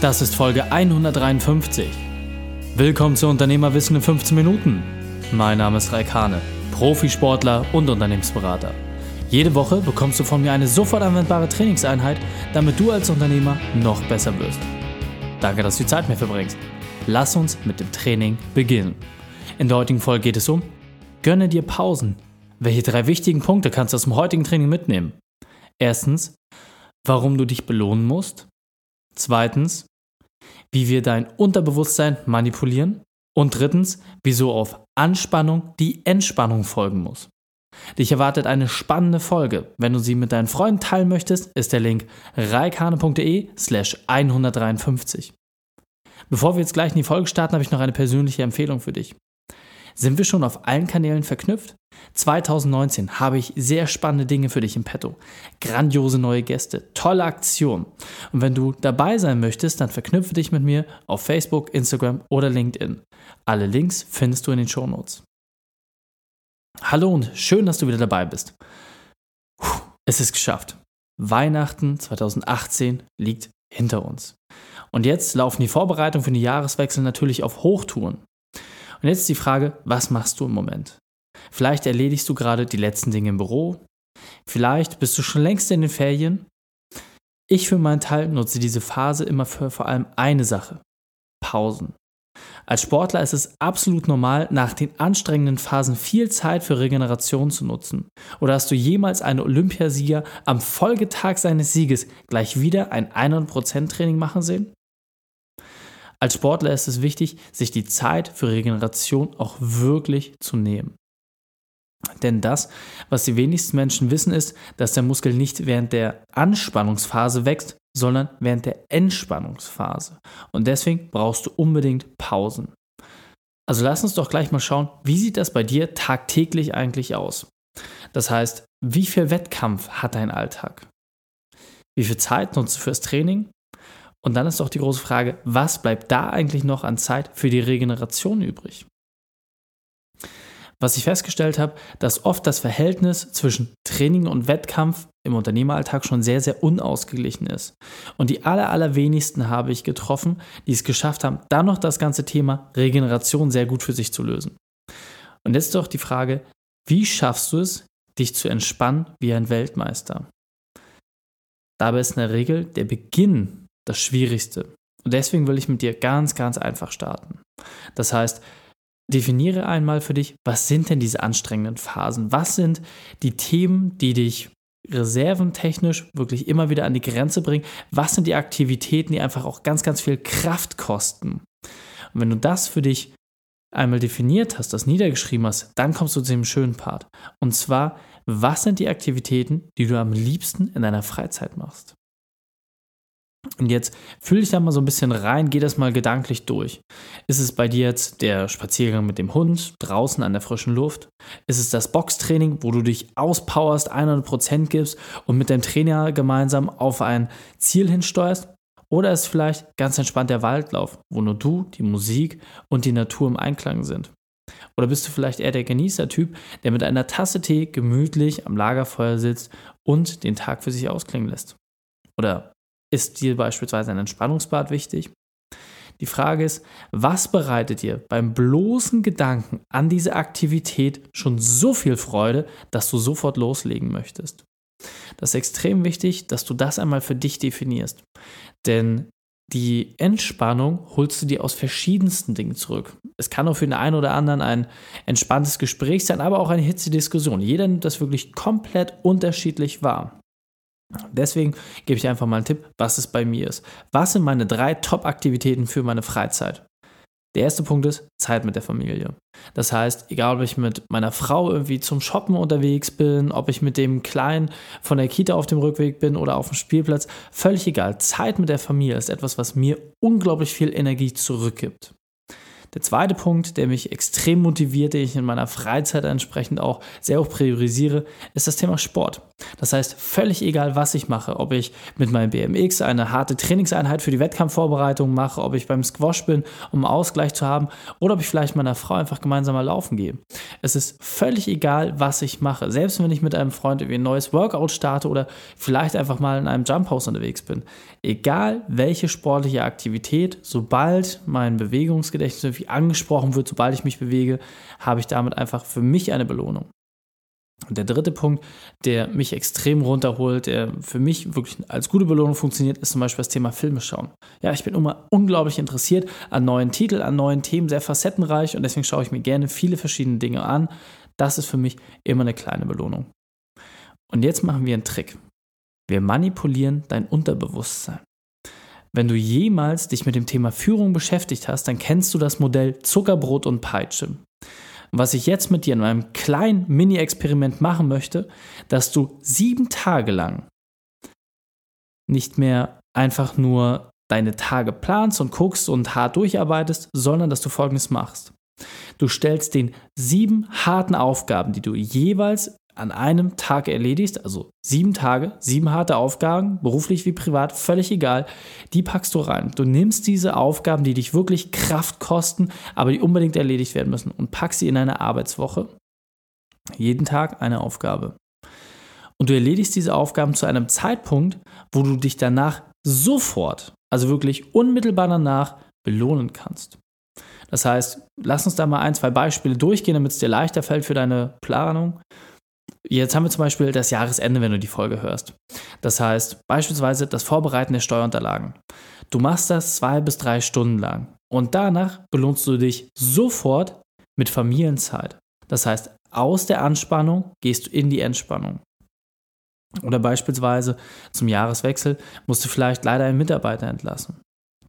Das ist Folge 153. Willkommen zu Unternehmerwissen in 15 Minuten. Mein Name ist Raikane, Profisportler und Unternehmensberater. Jede Woche bekommst du von mir eine sofort anwendbare Trainingseinheit, damit du als Unternehmer noch besser wirst. Danke, dass du die Zeit mir verbringst. Lass uns mit dem Training beginnen. In der heutigen Folge geht es um Gönne dir Pausen. Welche drei wichtigen Punkte kannst du aus dem heutigen Training mitnehmen? Erstens, warum du dich belohnen musst. Zweitens, wie wir dein Unterbewusstsein manipulieren. Und drittens, wieso auf Anspannung die Entspannung folgen muss. Dich erwartet eine spannende Folge. Wenn du sie mit deinen Freunden teilen möchtest, ist der Link reikane.de slash 153. Bevor wir jetzt gleich in die Folge starten, habe ich noch eine persönliche Empfehlung für dich. Sind wir schon auf allen Kanälen verknüpft? 2019 habe ich sehr spannende Dinge für dich im Petto. Grandiose neue Gäste, tolle Aktionen. Und wenn du dabei sein möchtest, dann verknüpfe dich mit mir auf Facebook, Instagram oder LinkedIn. Alle Links findest du in den Show Notes. Hallo und schön, dass du wieder dabei bist. Es ist geschafft. Weihnachten 2018 liegt hinter uns. Und jetzt laufen die Vorbereitungen für den Jahreswechsel natürlich auf Hochtouren. Und jetzt die Frage, was machst du im Moment? Vielleicht erledigst du gerade die letzten Dinge im Büro. Vielleicht bist du schon längst in den Ferien. Ich für meinen Teil nutze diese Phase immer für vor allem eine Sache. Pausen. Als Sportler ist es absolut normal, nach den anstrengenden Phasen viel Zeit für Regeneration zu nutzen. Oder hast du jemals einen Olympiasieger am Folgetag seines Sieges gleich wieder ein 100% Training machen sehen? Als Sportler ist es wichtig, sich die Zeit für Regeneration auch wirklich zu nehmen. Denn das, was die wenigsten Menschen wissen, ist, dass der Muskel nicht während der Anspannungsphase wächst, sondern während der Entspannungsphase. Und deswegen brauchst du unbedingt Pausen. Also lass uns doch gleich mal schauen, wie sieht das bei dir tagtäglich eigentlich aus? Das heißt, wie viel Wettkampf hat dein Alltag? Wie viel Zeit nutzt du fürs Training? Und dann ist doch die große Frage, was bleibt da eigentlich noch an Zeit für die Regeneration übrig? Was ich festgestellt habe, dass oft das Verhältnis zwischen Training und Wettkampf im Unternehmeralltag schon sehr, sehr unausgeglichen ist. Und die aller, allerwenigsten habe ich getroffen, die es geschafft haben, dann noch das ganze Thema Regeneration sehr gut für sich zu lösen. Und jetzt doch die Frage, wie schaffst du es, dich zu entspannen wie ein Weltmeister? Dabei ist in der Regel der Beginn das Schwierigste. Und deswegen will ich mit dir ganz, ganz einfach starten. Das heißt, definiere einmal für dich, was sind denn diese anstrengenden Phasen? Was sind die Themen, die dich reserventechnisch wirklich immer wieder an die Grenze bringen? Was sind die Aktivitäten, die einfach auch ganz, ganz viel Kraft kosten? Und wenn du das für dich einmal definiert hast, das niedergeschrieben hast, dann kommst du zu dem schönen Part. Und zwar, was sind die Aktivitäten, die du am liebsten in deiner Freizeit machst? Und jetzt fühl dich da mal so ein bisschen rein, geh das mal gedanklich durch. Ist es bei dir jetzt der Spaziergang mit dem Hund draußen an der frischen Luft? Ist es das Boxtraining, wo du dich auspowerst, 100% gibst und mit deinem Trainer gemeinsam auf ein Ziel hinsteuerst? Oder ist vielleicht ganz entspannt der Waldlauf, wo nur du, die Musik und die Natur im Einklang sind? Oder bist du vielleicht eher der Genießertyp, der mit einer Tasse Tee gemütlich am Lagerfeuer sitzt und den Tag für sich ausklingen lässt? Oder ist dir beispielsweise ein Entspannungsbad wichtig? Die Frage ist, was bereitet dir beim bloßen Gedanken an diese Aktivität schon so viel Freude, dass du sofort loslegen möchtest? Das ist extrem wichtig, dass du das einmal für dich definierst. Denn die Entspannung holst du dir aus verschiedensten Dingen zurück. Es kann auch für den einen oder anderen ein entspanntes Gespräch sein, aber auch eine hitzige Diskussion. Jeder nimmt das wirklich komplett unterschiedlich wahr. Deswegen gebe ich einfach mal einen Tipp, was es bei mir ist. Was sind meine drei Top-Aktivitäten für meine Freizeit? Der erste Punkt ist Zeit mit der Familie. Das heißt, egal ob ich mit meiner Frau irgendwie zum Shoppen unterwegs bin, ob ich mit dem Kleinen von der Kita auf dem Rückweg bin oder auf dem Spielplatz, völlig egal. Zeit mit der Familie ist etwas, was mir unglaublich viel Energie zurückgibt. Der zweite Punkt, der mich extrem motiviert, den ich in meiner Freizeit entsprechend auch sehr hoch priorisiere, ist das Thema Sport. Das heißt, völlig egal, was ich mache, ob ich mit meinem BMX eine harte Trainingseinheit für die Wettkampfvorbereitung mache, ob ich beim Squash bin, um Ausgleich zu haben, oder ob ich vielleicht mit einer Frau einfach gemeinsam mal laufen gehe. Es ist völlig egal, was ich mache. Selbst wenn ich mit einem Freund irgendwie ein neues Workout starte oder vielleicht einfach mal in einem Jump House unterwegs bin. Egal welche sportliche Aktivität, sobald mein Bewegungsgedächtnis irgendwie angesprochen wird, sobald ich mich bewege, habe ich damit einfach für mich eine Belohnung. Und der dritte Punkt, der mich extrem runterholt, der für mich wirklich als gute Belohnung funktioniert, ist zum Beispiel das Thema Filme schauen. Ja, ich bin immer unglaublich interessiert an neuen Titeln, an neuen Themen, sehr facettenreich und deswegen schaue ich mir gerne viele verschiedene Dinge an. Das ist für mich immer eine kleine Belohnung. Und jetzt machen wir einen Trick. Wir manipulieren dein Unterbewusstsein. Wenn du jemals dich mit dem Thema Führung beschäftigt hast, dann kennst du das Modell Zuckerbrot und Peitsche. Was ich jetzt mit dir in einem kleinen Mini-Experiment machen möchte, dass du sieben Tage lang nicht mehr einfach nur deine Tage planst und guckst und hart durcharbeitest, sondern dass du Folgendes machst. Du stellst den sieben harten Aufgaben, die du jeweils an einem Tag erledigst, also sieben Tage, sieben harte Aufgaben, beruflich wie privat, völlig egal, die packst du rein. Du nimmst diese Aufgaben, die dich wirklich Kraft kosten, aber die unbedingt erledigt werden müssen und packst sie in eine Arbeitswoche. Jeden Tag eine Aufgabe. Und du erledigst diese Aufgaben zu einem Zeitpunkt, wo du dich danach sofort, also wirklich unmittelbar danach, belohnen kannst. Das heißt, lass uns da mal ein, zwei Beispiele durchgehen, damit es dir leichter fällt für deine Planung. Jetzt haben wir zum Beispiel das Jahresende, wenn du die Folge hörst. Das heißt beispielsweise das Vorbereiten der Steuerunterlagen. Du machst das zwei bis drei Stunden lang und danach belohnst du dich sofort mit Familienzeit. Das heißt, aus der Anspannung gehst du in die Entspannung. Oder beispielsweise zum Jahreswechsel musst du vielleicht leider einen Mitarbeiter entlassen.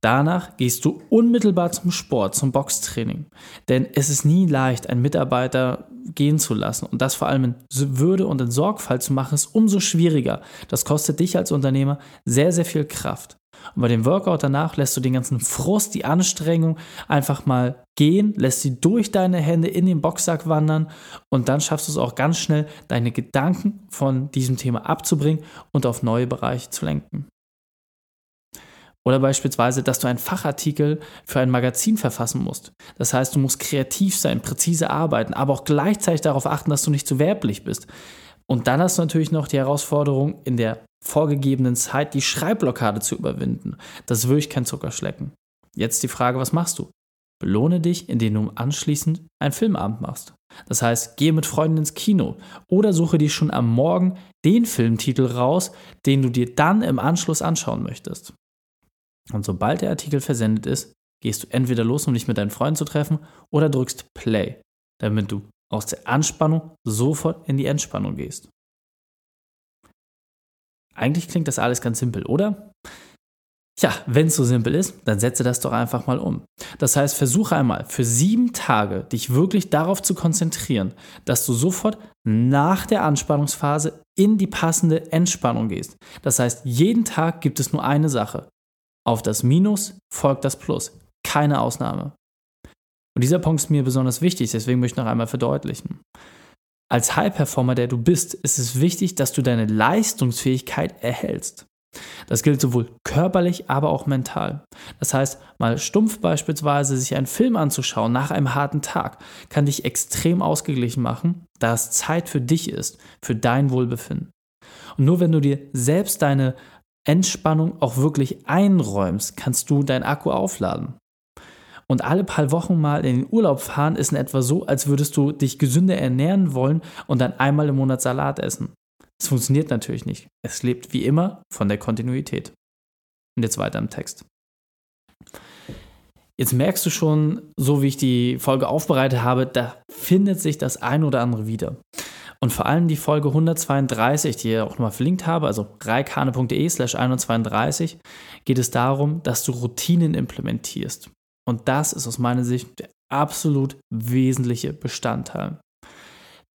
Danach gehst du unmittelbar zum Sport, zum Boxtraining. Denn es ist nie leicht, einen Mitarbeiter gehen zu lassen. Und das vor allem in Würde und in Sorgfalt zu machen, ist umso schwieriger. Das kostet dich als Unternehmer sehr, sehr viel Kraft. Und bei dem Workout danach lässt du den ganzen Frust, die Anstrengung einfach mal gehen, lässt sie durch deine Hände in den Boxsack wandern und dann schaffst du es auch ganz schnell, deine Gedanken von diesem Thema abzubringen und auf neue Bereiche zu lenken. Oder beispielsweise, dass du einen Fachartikel für ein Magazin verfassen musst. Das heißt, du musst kreativ sein, präzise arbeiten, aber auch gleichzeitig darauf achten, dass du nicht zu werblich bist. Und dann hast du natürlich noch die Herausforderung, in der vorgegebenen Zeit die Schreibblockade zu überwinden. Das ist wirklich kein Zuckerschlecken. Jetzt die Frage, was machst du? Belohne dich, indem du anschließend einen Filmabend machst. Das heißt, gehe mit Freunden ins Kino oder suche dir schon am Morgen den Filmtitel raus, den du dir dann im Anschluss anschauen möchtest. Und sobald der Artikel versendet ist, gehst du entweder los, um dich mit deinen Freunden zu treffen, oder drückst Play, damit du aus der Anspannung sofort in die Entspannung gehst. Eigentlich klingt das alles ganz simpel, oder? Ja, wenn es so simpel ist, dann setze das doch einfach mal um. Das heißt, versuche einmal für sieben Tage dich wirklich darauf zu konzentrieren, dass du sofort nach der Anspannungsphase in die passende Entspannung gehst. Das heißt, jeden Tag gibt es nur eine Sache. Auf das Minus folgt das Plus. Keine Ausnahme. Und dieser Punkt ist mir besonders wichtig, deswegen möchte ich noch einmal verdeutlichen. Als High-Performer, der du bist, ist es wichtig, dass du deine Leistungsfähigkeit erhältst. Das gilt sowohl körperlich, aber auch mental. Das heißt, mal stumpf beispielsweise sich einen Film anzuschauen nach einem harten Tag, kann dich extrem ausgeglichen machen, da es Zeit für dich ist, für dein Wohlbefinden. Und nur wenn du dir selbst deine Entspannung auch wirklich einräumst, kannst du dein Akku aufladen. Und alle paar Wochen mal in den Urlaub fahren ist in etwa so, als würdest du dich gesünder ernähren wollen und dann einmal im Monat Salat essen. Das funktioniert natürlich nicht. Es lebt wie immer von der Kontinuität. Und jetzt weiter im Text. Jetzt merkst du schon, so wie ich die Folge aufbereitet habe, da findet sich das ein oder andere wieder. Und vor allem die Folge 132, die ich auch nochmal verlinkt habe, also reikane.de slash 132, geht es darum, dass du Routinen implementierst. Und das ist aus meiner Sicht der absolut wesentliche Bestandteil.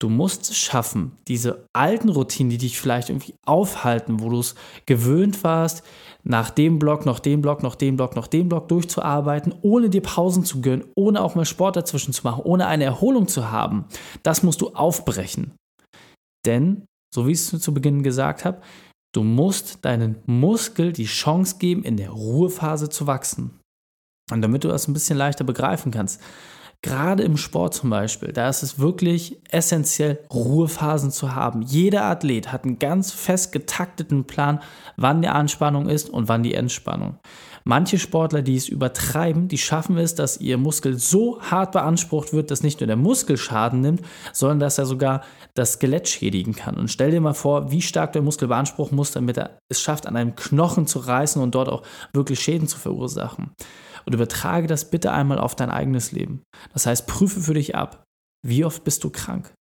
Du musst es schaffen, diese alten Routinen, die dich vielleicht irgendwie aufhalten, wo du es gewöhnt warst, nach dem Block, noch dem Block, noch dem Block, noch dem Block durchzuarbeiten, ohne dir Pausen zu gönnen, ohne auch mal Sport dazwischen zu machen, ohne eine Erholung zu haben, das musst du aufbrechen. Denn so wie ich es zu Beginn gesagt habe, du musst deinen Muskel die Chance geben, in der Ruhephase zu wachsen. Und damit du das ein bisschen leichter begreifen kannst, Gerade im Sport zum Beispiel, da ist es wirklich essentiell, Ruhephasen zu haben. Jeder Athlet hat einen ganz fest getakteten Plan, wann die Anspannung ist und wann die Entspannung. Manche Sportler, die es übertreiben, die schaffen es, dass ihr Muskel so hart beansprucht wird, dass nicht nur der Muskel Schaden nimmt, sondern dass er sogar das Skelett schädigen kann. Und stell dir mal vor, wie stark der Muskel beanspruchen muss, damit er es schafft, an einem Knochen zu reißen und dort auch wirklich Schäden zu verursachen und übertrage das bitte einmal auf dein eigenes Leben. Das heißt, prüfe für dich ab, wie oft bist du krank?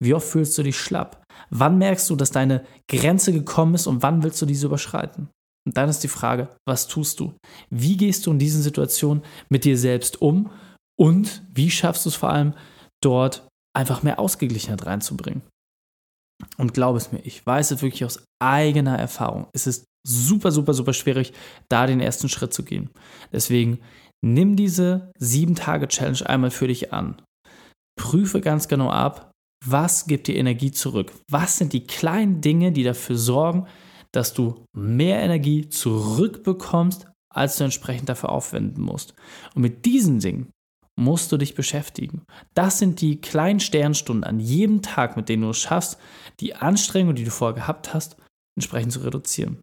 Wie oft fühlst du dich schlapp? Wann merkst du, dass deine Grenze gekommen ist und wann willst du diese überschreiten? Und dann ist die Frage, was tust du? Wie gehst du in diesen Situationen mit dir selbst um? Und wie schaffst du es vor allem, dort einfach mehr Ausgeglichenheit reinzubringen? Und glaub es mir, ich weiß es wirklich aus eigener Erfahrung. Es ist super, super, super schwierig, da den ersten Schritt zu gehen. Deswegen nimm diese 7-Tage-Challenge einmal für dich an. Prüfe ganz genau ab, was gibt dir Energie zurück? Was sind die kleinen Dinge, die dafür sorgen, dass du mehr Energie zurückbekommst, als du entsprechend dafür aufwenden musst? Und mit diesen Dingen musst du dich beschäftigen. Das sind die kleinen Sternstunden an jedem Tag, mit denen du es schaffst, die Anstrengung, die du vorher gehabt hast, entsprechend zu reduzieren.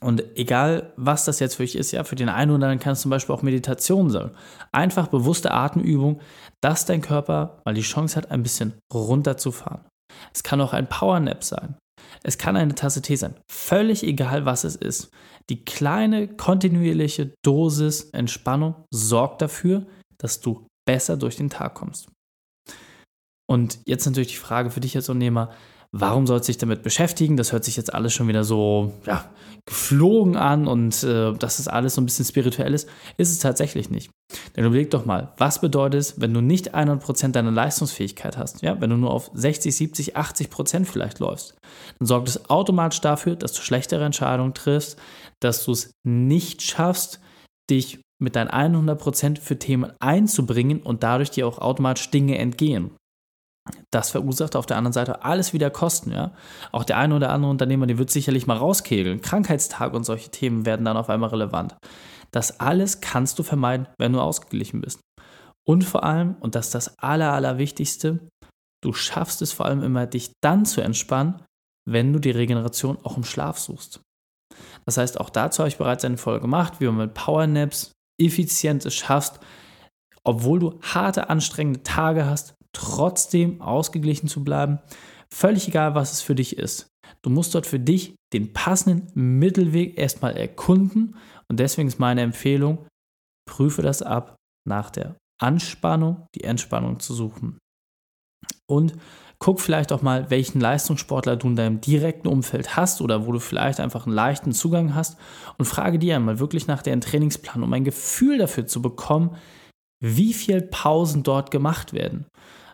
Und egal, was das jetzt für dich ist, ja, für den einen oder anderen kann es zum Beispiel auch Meditation sein. Einfach bewusste Atemübung, dass dein Körper mal die Chance hat, ein bisschen runterzufahren. Es kann auch ein Powernap sein. Es kann eine Tasse Tee sein. Völlig egal, was es ist. Die kleine, kontinuierliche Dosis Entspannung sorgt dafür, dass du besser durch den Tag kommst. Und jetzt natürlich die Frage für dich als Unternehmer, warum sollst du dich damit beschäftigen? Das hört sich jetzt alles schon wieder so ja, geflogen an und äh, dass es alles so ein bisschen spirituell ist. Ist es tatsächlich nicht. Denn überleg doch mal, was bedeutet es, wenn du nicht 100% deiner Leistungsfähigkeit hast? Ja, wenn du nur auf 60, 70, 80% vielleicht läufst, dann sorgt es automatisch dafür, dass du schlechtere Entscheidungen triffst, dass du es nicht schaffst, dich mit deinen 100% für Themen einzubringen und dadurch dir auch automatisch Dinge entgehen. Das verursacht auf der anderen Seite alles wieder Kosten, ja. Auch der eine oder andere Unternehmer, der wird sicherlich mal rauskegeln. Krankheitstag und solche Themen werden dann auf einmal relevant. Das alles kannst du vermeiden, wenn du ausgeglichen bist. Und vor allem, und das ist das Aller, Allerwichtigste, du schaffst es vor allem immer, dich dann zu entspannen, wenn du die Regeneration auch im Schlaf suchst. Das heißt, auch dazu habe ich bereits eine Folge gemacht, wie man mit Powernaps effizient es schaffst, obwohl du harte, anstrengende Tage hast, trotzdem ausgeglichen zu bleiben. Völlig egal, was es für dich ist. Du musst dort für dich den passenden Mittelweg erstmal erkunden. Und deswegen ist meine Empfehlung, prüfe das ab, nach der Anspannung die Entspannung zu suchen. Und guck vielleicht auch mal, welchen Leistungssportler du in deinem direkten Umfeld hast oder wo du vielleicht einfach einen leichten Zugang hast und frage dir einmal wirklich nach deren Trainingsplan, um ein Gefühl dafür zu bekommen, wie viel Pausen dort gemacht werden.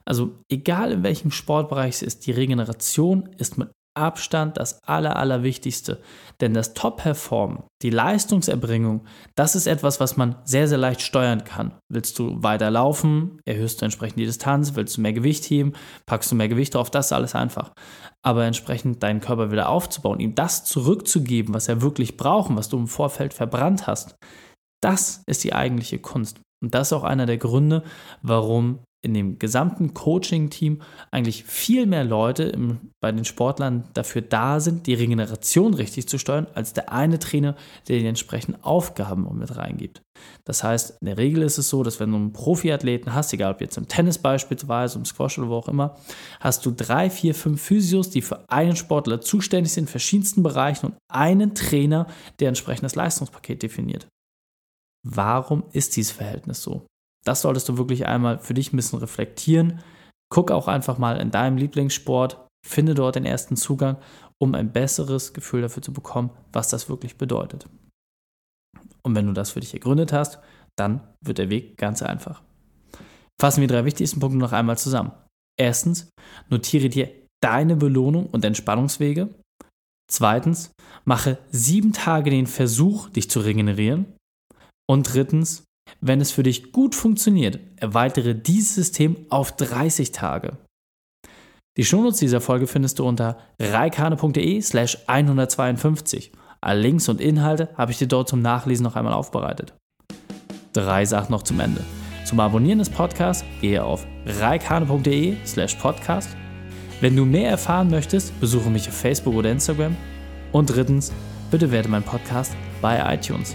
Also egal in welchem Sportbereich es ist, die Regeneration ist mit Abstand das Aller, Allerwichtigste. Denn das Top-Performen, die Leistungserbringung, das ist etwas, was man sehr, sehr leicht steuern kann. Willst du weiter laufen, erhöhst du entsprechend die Distanz, willst du mehr Gewicht heben, packst du mehr Gewicht drauf, das ist alles einfach. Aber entsprechend deinen Körper wieder aufzubauen, ihm das zurückzugeben, was er wirklich braucht, was du im Vorfeld verbrannt hast, das ist die eigentliche Kunst. Und das ist auch einer der Gründe, warum in dem gesamten Coaching-Team eigentlich viel mehr Leute im, bei den Sportlern dafür da sind, die Regeneration richtig zu steuern, als der eine Trainer, der die entsprechenden Aufgaben mit reingibt. Das heißt, in der Regel ist es so, dass wenn du einen Profiathleten hast, egal ob jetzt im Tennis beispielsweise, im Squash oder wo auch immer, hast du drei, vier, fünf Physios, die für einen Sportler zuständig sind in verschiedensten Bereichen und einen Trainer, der entsprechend das Leistungspaket definiert. Warum ist dieses Verhältnis so? Das solltest du wirklich einmal für dich ein bisschen reflektieren. Guck auch einfach mal in deinem Lieblingssport, finde dort den ersten Zugang, um ein besseres Gefühl dafür zu bekommen, was das wirklich bedeutet. Und wenn du das für dich ergründet hast, dann wird der Weg ganz einfach. Fassen wir drei wichtigsten Punkte noch einmal zusammen. Erstens, notiere dir deine Belohnung und Entspannungswege. Zweitens, mache sieben Tage den Versuch, dich zu regenerieren. Und drittens, wenn es für dich gut funktioniert, erweitere dieses System auf 30 Tage. Die Shownotes dieser Folge findest du unter reikane.de slash 152. Alle Links und Inhalte habe ich dir dort zum Nachlesen noch einmal aufbereitet. Drei Sachen noch zum Ende. Zum Abonnieren des Podcasts gehe auf reikane.de slash podcast. Wenn du mehr erfahren möchtest, besuche mich auf Facebook oder Instagram. Und drittens, bitte werde mein Podcast bei iTunes.